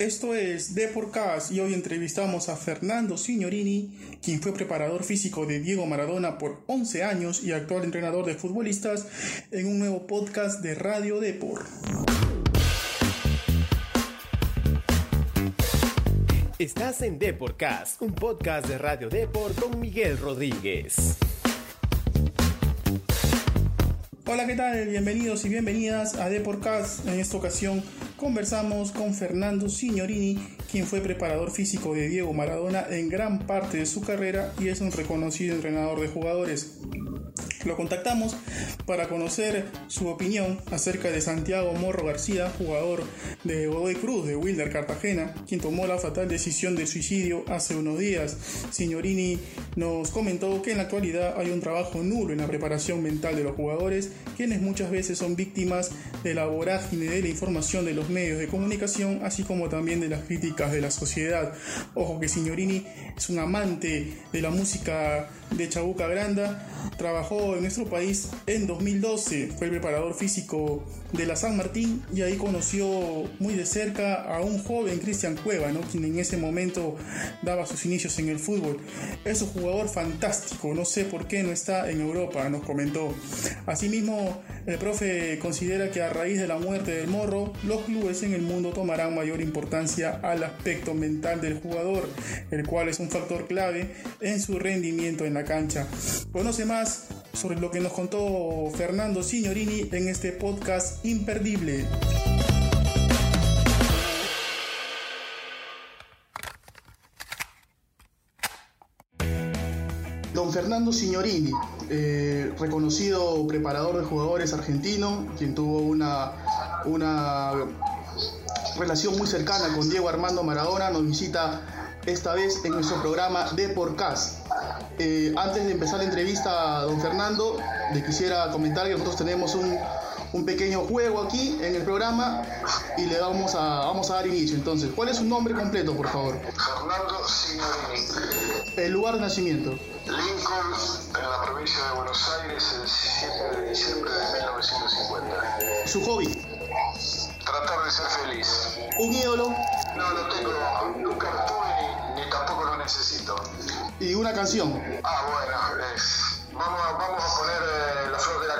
Esto es The Podcast y hoy entrevistamos a Fernando Signorini, quien fue preparador físico de Diego Maradona por 11 años y actual entrenador de futbolistas, en un nuevo podcast de Radio Depor. Estás en Deporcast, un podcast de Radio Depor con Miguel Rodríguez. Hola, ¿qué tal? Bienvenidos y bienvenidas a Deporcast. En esta ocasión conversamos con Fernando Signorini, quien fue preparador físico de Diego Maradona en gran parte de su carrera y es un reconocido entrenador de jugadores. Lo contactamos para conocer su opinión acerca de Santiago Morro García, jugador de Godoy Cruz de Wilder Cartagena, quien tomó la fatal decisión de suicidio hace unos días. Signorini nos comentó que en la actualidad hay un trabajo nulo en la preparación mental de los jugadores, quienes muchas veces son víctimas de la vorágine de la información de los medios de comunicación, así como también de las críticas de la sociedad. Ojo que Signorini es un amante de la música de Chabuca Granda, trabajó en nuestro país en 2012, fue el preparador físico de la San Martín y ahí conoció muy de cerca a un joven Cristian Cueva, ¿no? quien en ese momento daba sus inicios en el fútbol. Es un jugador fantástico, no sé por qué no está en Europa, nos comentó. Asimismo, el profe considera que a raíz de la muerte del morro, los clubes en el mundo tomarán mayor importancia al aspecto mental del jugador, el cual es un factor clave en su rendimiento en la cancha. Conoce más sobre lo que nos contó Fernando Signorini en este podcast imperdible. Don Fernando Signorini, eh, reconocido preparador de jugadores argentino, quien tuvo una, una relación muy cercana con Diego Armando Maradona, nos visita esta vez en nuestro programa de Podcast. Eh, antes de empezar la entrevista a don Fernando, le quisiera comentar que nosotros tenemos un, un pequeño juego aquí en el programa y le vamos a, vamos a dar inicio. Entonces, ¿cuál es su nombre completo, por favor? Fernando Signorini. El lugar de nacimiento. Lincoln, en la provincia de Buenos Aires, el 7 de diciembre de 1950. Su hobby. Tratar de ser feliz. Un ídolo No lo tengo, nunca tuve ni, ni tampoco lo necesito. Y una canción. Ah, bueno, es- vamos, a- vamos a poner eh, La Flor de la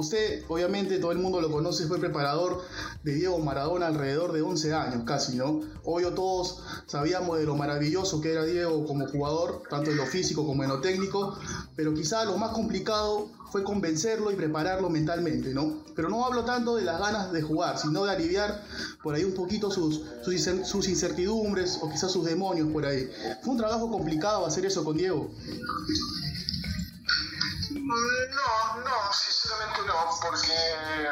Usted, obviamente, todo el mundo lo conoce, fue preparador de Diego Maradona alrededor de 11 años casi, ¿no? Obvio todos sabíamos de lo maravilloso que era Diego como jugador, tanto en lo físico como en lo técnico, pero quizá lo más complicado fue convencerlo y prepararlo mentalmente, ¿no? Pero no hablo tanto de las ganas de jugar, sino de aliviar por ahí un poquito sus, sus, incer- sus incertidumbres o quizás sus demonios por ahí. Fue un trabajo complicado hacer eso con Diego. No, no, sinceramente no, porque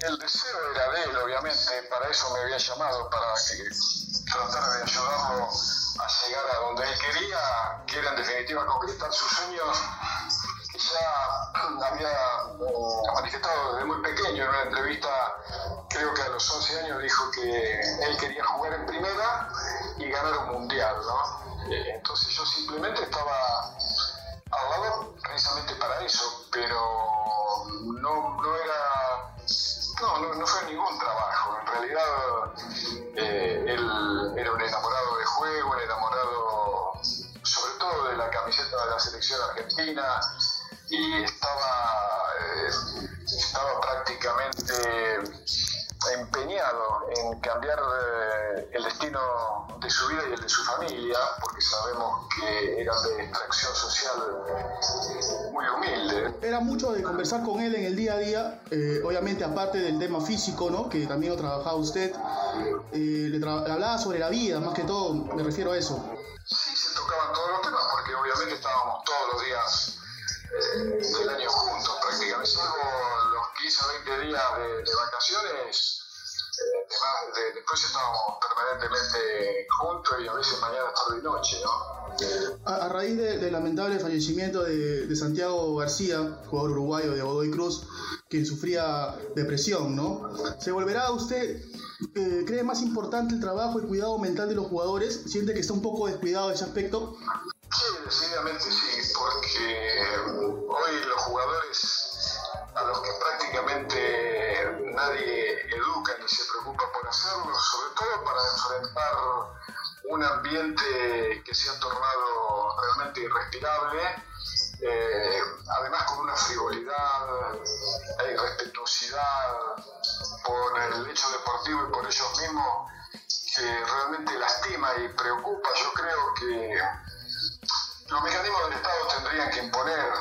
el deseo era de él, obviamente, para eso me había llamado, para que tratara de ayudarlo a llegar a donde él quería, que era en definitiva concretar sus sueños que ya había eh, manifestado desde muy pequeño en una entrevista, creo que a los 11 años dijo que él quería jugar en primera y ganar un mundial, ¿no? Entonces yo simplemente estaba al lado precisamente para eso, pero no, no era, no, no, fue ningún trabajo. En realidad eh, él era un enamorado de juego, un enamorado sobre todo de la camiseta de la selección argentina y estaba, eh, estaba prácticamente empeñado en cambiar eh, el destino de su vida y el de su familia, porque sabemos que eran de extracción social eh, muy humilde. Era mucho de conversar con él en el día a día, eh, obviamente aparte del tema físico, ¿no? Que también lo trabajaba usted, eh, le, tra- le hablaba sobre la vida, más que todo, me refiero a eso. Sí, se tocaban todos los temas, porque obviamente estábamos todos los días eh, del año juntos, prácticamente, salvo los 15 o 20 días de, de vacaciones después estábamos permanentemente juntos y a veces mañana, tarde y noche, ¿no? A, raíz del lamentable fallecimiento de, Santiago García, jugador uruguayo de Godoy Cruz, quien sufría depresión, ¿no? ¿Se volverá usted, eh, cree más importante el trabajo y cuidado mental de los jugadores? ¿Siente que está un poco descuidado ese aspecto? Sí, decididamente sí, porque eh, hoy los jugadores a los que prácticamente nadie se preocupa por hacerlo, sobre todo para enfrentar un ambiente que se ha tornado realmente irrespirable, eh, además con una frivolidad e irrespetuosidad por el hecho deportivo y por ellos mismos que realmente lastima y preocupa. Yo creo que los mecanismos del Estado tendrían que imponer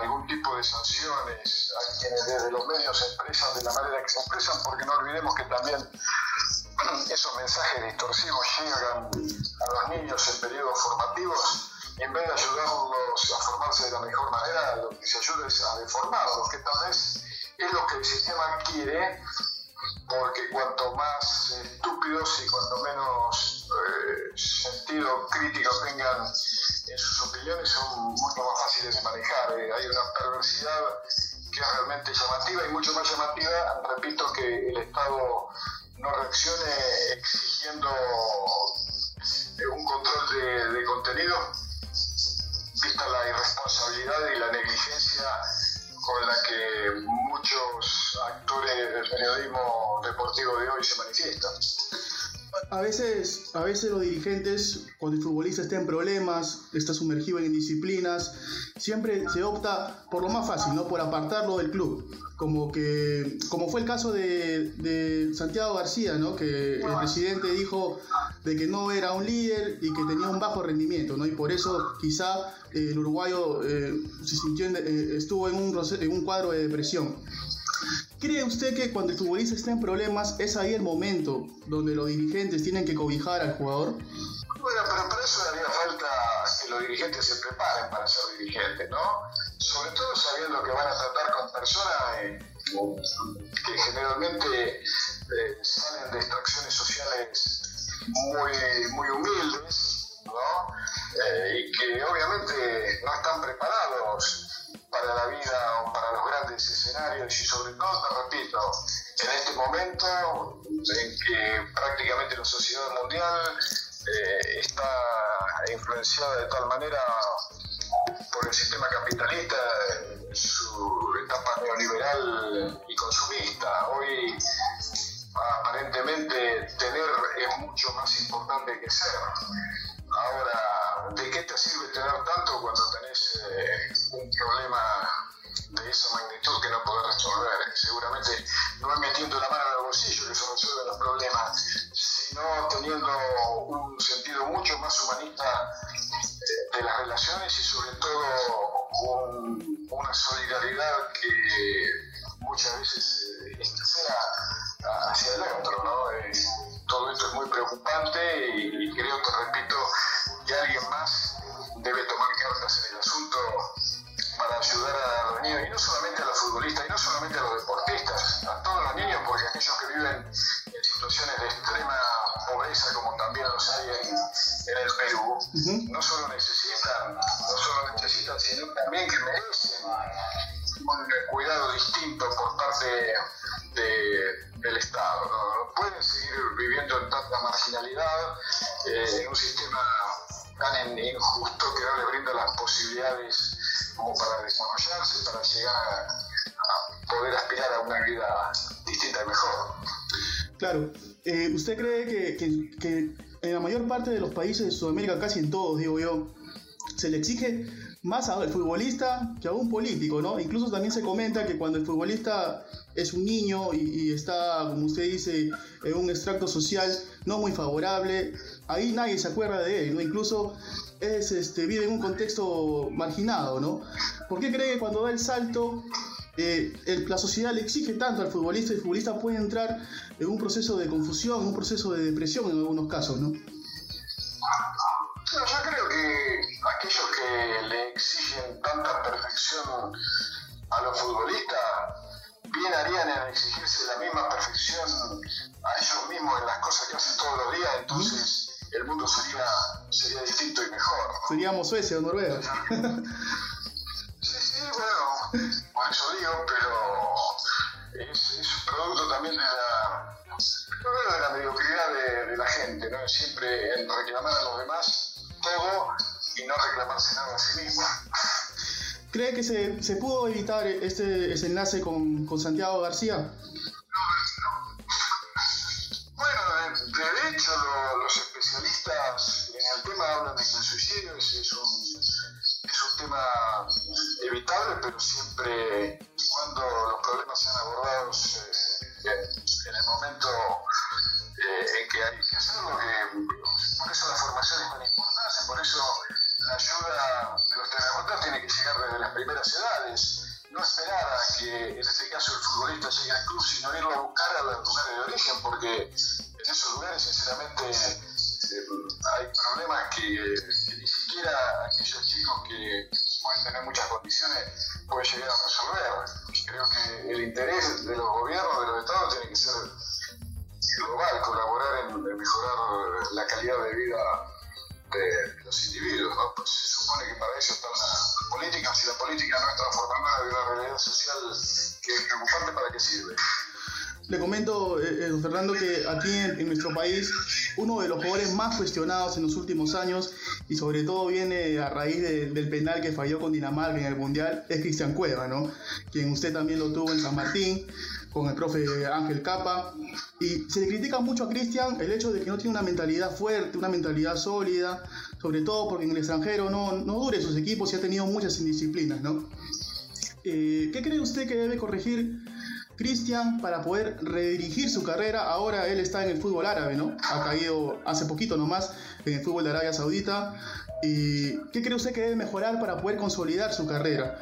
algún tipo de sanciones a quienes desde los medios se expresan de la manera que se expresan, porque no olvidemos que también esos mensajes distorsivos llegan a los niños en periodos formativos y en vez de ayudarlos a formarse de la mejor manera, lo que se ayuda es a deformarlos, que tal vez es lo que el sistema quiere, porque cuanto más estúpidos y cuanto menos sentido crítico tengan en sus opiniones, son mucho más fáciles de manejar. Eh, hay una perversidad que es realmente llamativa y mucho más llamativa, repito, que el Estado no reaccione exigiendo eh, un control de, de contenido, vista la irresponsabilidad y la negligencia con la que muchos actores del periodismo deportivo de hoy se manifiestan. A veces, a veces los dirigentes, cuando el futbolista está en problemas, está sumergido en indisciplinas, siempre se opta por lo más fácil, ¿no? Por apartarlo del club. Como que, como fue el caso de, de Santiago García, ¿no? Que el presidente dijo de que no era un líder y que tenía un bajo rendimiento, ¿no? Y por eso quizá eh, el uruguayo eh, se sintió en- eh, estuvo en un, en un cuadro de depresión. ¿Cree usted que cuando el futbolista está en problemas es ahí el momento donde los dirigentes tienen que cobijar al jugador? Bueno, pero para eso haría falta que los dirigentes se preparen para ser dirigentes, ¿no? Sobre todo sabiendo que van a tratar con personas eh, que generalmente eh, salen de extracciones sociales muy, muy humildes, ¿no? Eh, y que obviamente no están preparados para la vida o para los grandes escenarios y sobre todo, te repito, en este momento en que prácticamente la sociedad mundial eh, está influenciada de tal manera por el sistema capitalista en su etapa neoliberal y consumista. Hoy aparentemente tener es mucho más importante que ser. Ahora, ¿de qué te sirve tener tanto cuando tenés eh, un problema de esa magnitud que no podés resolver? Seguramente no es metiendo la mano en el bolsillo que se resuelven los problemas, sino teniendo un sentido mucho más humanista eh, de las relaciones y sobre todo un- una solidaridad que muchas veces eh, escasea hacia el ¿no? Eh, todo esto es muy preocupante y, y creo que, repito, alguien más Claro, eh, ¿usted cree que, en la mayor parte de los países de Sudamérica, casi en todos, digo yo, se le exige más al futbolista que a un político, ¿no? Incluso también se comenta que cuando el futbolista es un niño y, y está, como usted dice, en un extracto social no muy favorable, ahí nadie se acuerda de él, ¿no? Incluso es, este, vive en un contexto marginado, ¿no? ¿Por qué cree que cuando da el salto eh, el- la sociedad le exige tanto al futbolista y el futbolista puede entrar en un proceso de confusión, un proceso de depresión en algunos casos, ¿no? Yo creo que aquellos que le exigen tanta perfección a los futbolistas, bien harían en exigirse la misma perfección a ellos mismos en las cosas que hacen todos los días, entonces el mundo sería, sería distinto y mejor. ¿no? Seríamos Suecia o Noruega. Sí, sí, bueno, eso digo, pero es, es un producto también de la, de la mediocridad de, de la gente, ¿no? Siempre en reclamar a los demás todo y no reclamarse nada a sí mismo. ¿Cree que se, se pudo evitar este ese enlace con, con Santiago García? Bueno, de, de hecho, lo- los especialistas en el tema hablan de que el suicidio es, es un tema evitable, pero siempre cuando los problemas sean abordados eh, en, el momento eh, en que hay que hacerlo, por eso la formación es tan importante, por eso la ayuda de los terapeutas tiene que llegar desde las primeras edades. No esperar a que en este caso el futbolista llegue al club, sino irlo a buscar a los lugares de origen, porque en esos lugares sinceramente eh, hay problemas que, ni siquiera que pueden tener muchas condiciones pueden llegar a resolver. Creo que el interés de los gobiernos, de los estados, tiene que ser global, colaborar en, mejorar la calidad de vida de los individuos. Pues se supone que para eso está la política, si la política no está transformando la realidad social que es preocupante, ¿para qué sirve? Le comento, eh, eh Fernando, que aquí en, nuestro país uno de los jugadores más cuestionados en los últimos años y sobre todo viene a raíz del penal que falló con Dinamarca en el Mundial es Cristian Cueva, ¿no? Quien usted también lo tuvo en San Martín con el profe Ángel Capa. Y se le critica mucho a Cristian el hecho de que no tiene una mentalidad fuerte, una mentalidad sólida, sobre todo porque en el extranjero no, no dure sus equipos y ha tenido muchas indisciplinas, ¿no? Eh, ¿Qué cree usted que debe corregir Cristian para poder redirigir su carrera. Ahora él está en el fútbol árabe, ¿no? Ha caído hace poquito nomás en el fútbol de Arabia Saudita. ¿Y qué cree usted que debe mejorar para poder consolidar su carrera?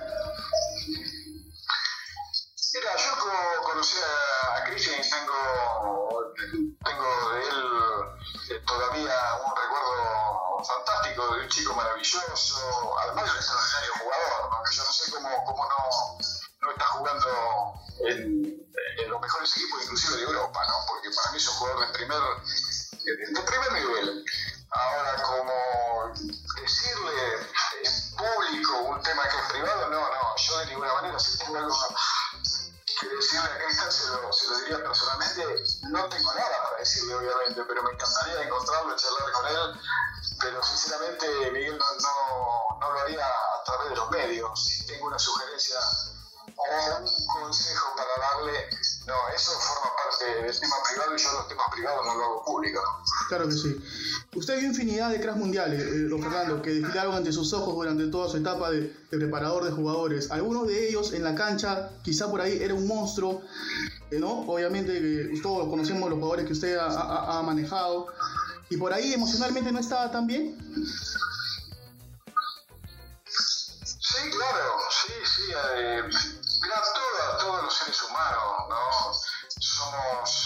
Mira, yo conocí a Cristian y tengo, tengo de él eh, todavía un recuerdo fantástico de un chico maravilloso, además de un extraordinario jugador, ¿no? yo no sé cómo, cómo no primer, privados no lo hago público. Claro que sí. Usted vio infinidad de cracks mundiales, eh, don Fernando, que desfilaron ante sus ojos durante toda su etapa de, preparador de jugadores. Algunos de ellos en la cancha, quizá por ahí era un monstruo, eh, ¿no? Obviamente que todos conocemos los jugadores que usted ha, ha manejado. Y por ahí emocionalmente no estaba tan bien. Sí, claro, sí, sí. Eh, mira, todos los seres humanos, ¿no? Somos eh,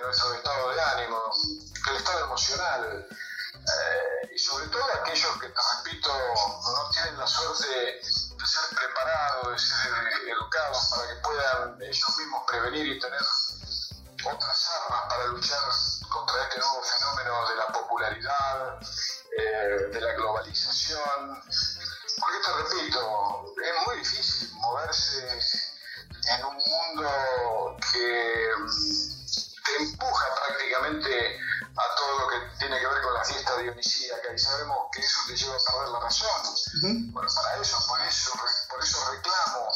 nuestro estado de ánimo, del estado emocional. Eh, y sobre todo aquellos que, te repito, no tienen la suerte de ser preparados, de ser educados para que puedan ellos mismos prevenir y tener otras armas para luchar contra este nuevo fenómeno de la popularidad, eh, de la globalización. Porque te repito, es muy difícil moverse en un mundo que te empuja prácticamente a todo lo que tiene que ver con la fiesta dionisíaca y sabemos que eso te lleva a perder la razón. Bueno, para eso, por eso, por eso reclamo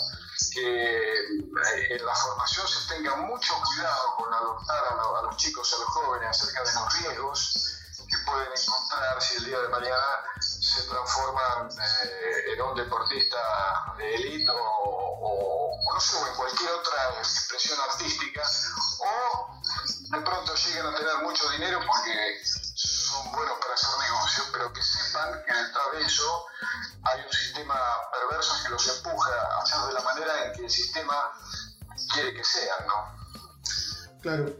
que eh, en la formación se tenga mucho cuidado con adoptar a, los chicos, a los jóvenes acerca de los riesgos que pueden encontrar si el día de mañana se transforman eh, en un deportista de élite o, no sé, en cualquier otra expresión artística, o de pronto llegan a tener mucho dinero porque son buenos para hacer negocios, pero que sepan que detrás de eso hay un sistema perverso que los empuja a hacer de la manera en que el sistema quiere que sean, ¿no? Claro.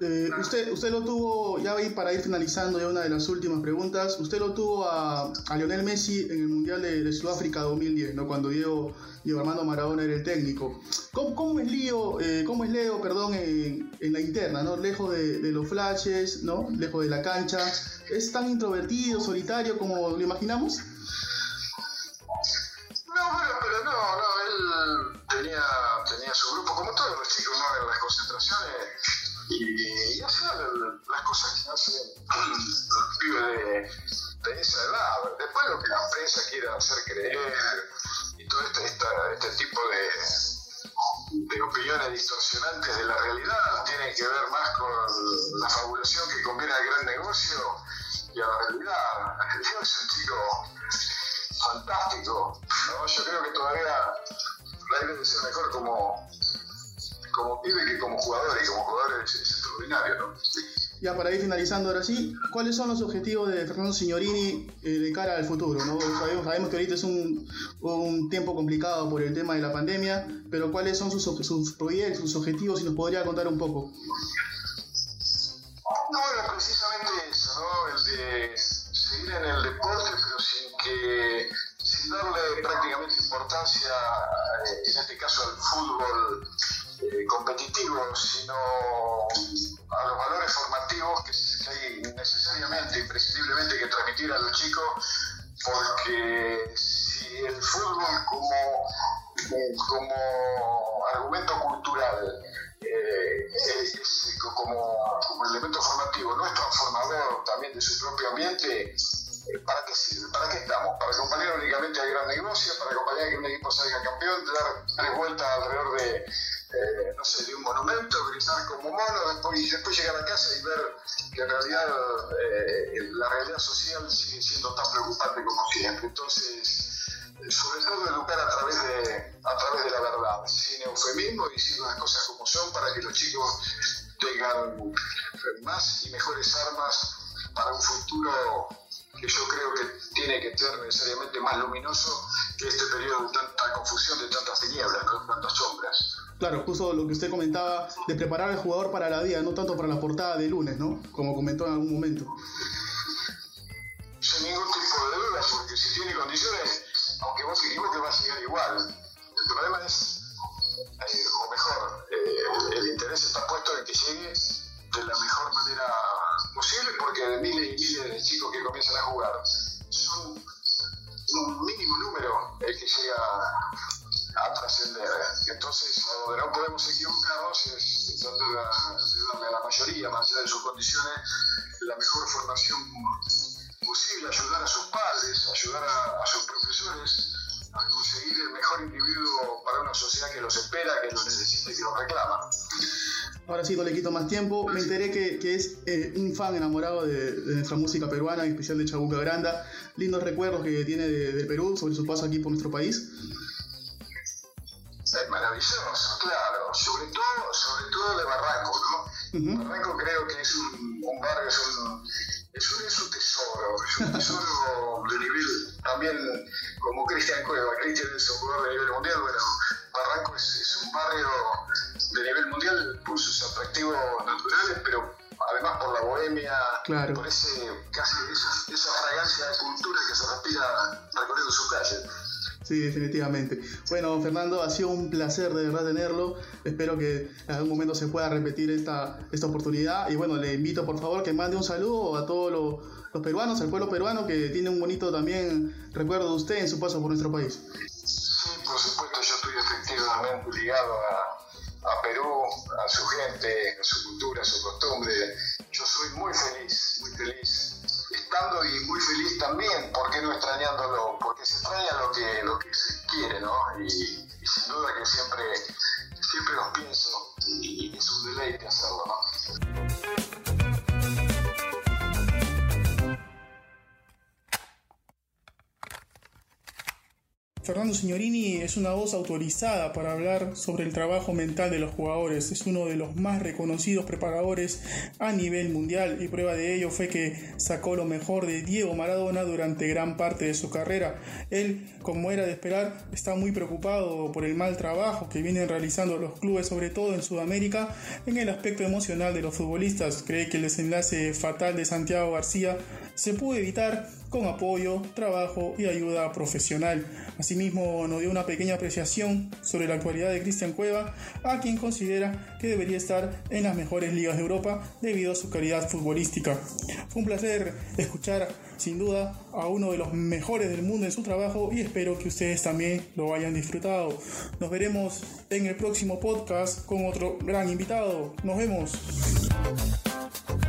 Eh, usted, usted lo tuvo, ya para ir finalizando ya una de las últimas preguntas, usted lo tuvo a, a Lionel Messi en el Mundial de, Sudáfrica 2010, ¿no? cuando Diego, Diego, Armando Maradona era el técnico. ¿Cómo, cómo es, Lío, eh, cómo es Leo perdón, en, en, la interna, ¿no? lejos de, de, los flashes, ¿no? lejos de la cancha? ¿Es tan introvertido, solitario como lo imaginamos? Su grupo, como todos los chicos, ¿no? En las concentraciones y, y hacía las cosas que hacen los pibes de, de, esa edad. Después lo que la prensa quiera hacer creer y todo este, este tipo de, de opiniones distorsionantes de la realidad, tiene que ver más con la fabulación que conviene al gran negocio y a la realidad. Diego es un chico fantástico, ¿no? yo creo que todavía la mejor como, como pibe que como jugador y como jugador es, extraordinario. ¿no? ya para ir finalizando ahora sí, ¿cuáles son los objetivos de Fernando Signorini eh, de cara al futuro? ¿no? Sabemos, sabemos, que ahorita es un, un, tiempo complicado por el tema de la pandemia, pero ¿cuáles son sus, sus proyectos, sus objetivos? Si nos podría contar un poco. No, era precisamente eso, ¿no? El de seguir en el deporte, pero sin que sin darle prácticamente importancia, eh, en este caso al fútbol eh, competitivo, sino a los valores formativos que, hay necesariamente, imprescindiblemente que transmitir a los chicos, porque si el fútbol como, como argumento cultural eh, como, como, elemento formativo no es transformador también de su propio ambiente, ¿para qué? ¿Para qué estamos? ¿Para acompañar únicamente al gran negocio? ¿Para acompañar a que un equipo salga campeón? ¿Dar tres vueltas alrededor de eh, no sé, de un monumento, gritar como mono, después, y después llegar a casa y ver que en realidad eh, la realidad social sigue siendo tan preocupante como siempre. Entonces, eh, sobre todo educar a través de, a través de la verdad, sin eufemismo, diciendo las cosas como son para que los chicos tengan más y mejores armas para un futuro que yo creo que tiene que ser necesariamente más luminoso que este periodo de tanta confusión, de tantas tinieblas, de tantas sombras. Claro, justo lo que usted comentaba de preparar al jugador para la vida, no tanto para la portada de lunes, ¿no? Como comentó en algún momento. Sin ningún tipo de duda, porque si tiene condiciones, aunque vos equivoques, va a llegar igual. No le quito más tiempo. Me enteré que, que es eh, un fan enamorado de, de, nuestra música peruana, en especial de Chabuca Granda. Lindos recuerdos que tiene de, de Perú sobre su paso aquí por nuestro país es maravilloso, claro, sobre todo, sobre todo de Barranco, ¿no? Barranco creo que es un, un barrio, es un, es un, es un tesoro, es un tesoro de nivel, también como Cristian Cueva, Cristian es un jugador de nivel mundial, bueno, Barranco es, es, un barrio de nivel mundial por sus atractivos naturales, pero además por la bohemia, claro. por ese casi esa, esa fragancia de cultura que se respira recorriendo su calle. Sí, definitivamente. Bueno, Fernando, ha sido un placer de verdad tenerlo. Espero que en algún momento se pueda repetir esta, esta oportunidad. Y bueno, le invito por favor que mande un saludo a todos los, los peruanos, al pueblo peruano que tiene un bonito también recuerdo de usted en su paso por nuestro país. Sí, por supuesto, efectivamente ligado a, Perú, a su gente, a su cultura, a su costumbre. Yo soy muy feliz, muy feliz estando y muy feliz también, ¿por qué no extrañándolo? Porque se extraña lo que, lo que se quiere, ¿no? Y, y sin duda que siempre, siempre los pienso y, y es un deleite hacerlo, ¿no? Fernando Signorini es una voz autorizada para hablar sobre el trabajo mental de los jugadores. Es uno de los más reconocidos preparadores a nivel mundial y prueba de ello fue que sacó lo mejor de Diego Maradona durante gran parte de su carrera. Él, como era de esperar, está muy preocupado por el mal trabajo que vienen realizando los clubes, sobre todo en Sudamérica, en el aspecto emocional de los futbolistas. Cree que el desenlace fatal de Santiago García se pudo evitar con apoyo, trabajo y ayuda profesional. Asimismo, nos dio una pequeña apreciación sobre la actualidad de Cristian Cueva, a quien considera que debería estar en las mejores ligas de Europa debido a su calidad futbolística. Fue un placer escuchar sin duda a uno de los mejores del mundo en su trabajo y espero que ustedes también lo hayan disfrutado. Nos veremos en el próximo podcast con otro gran invitado. Nos vemos.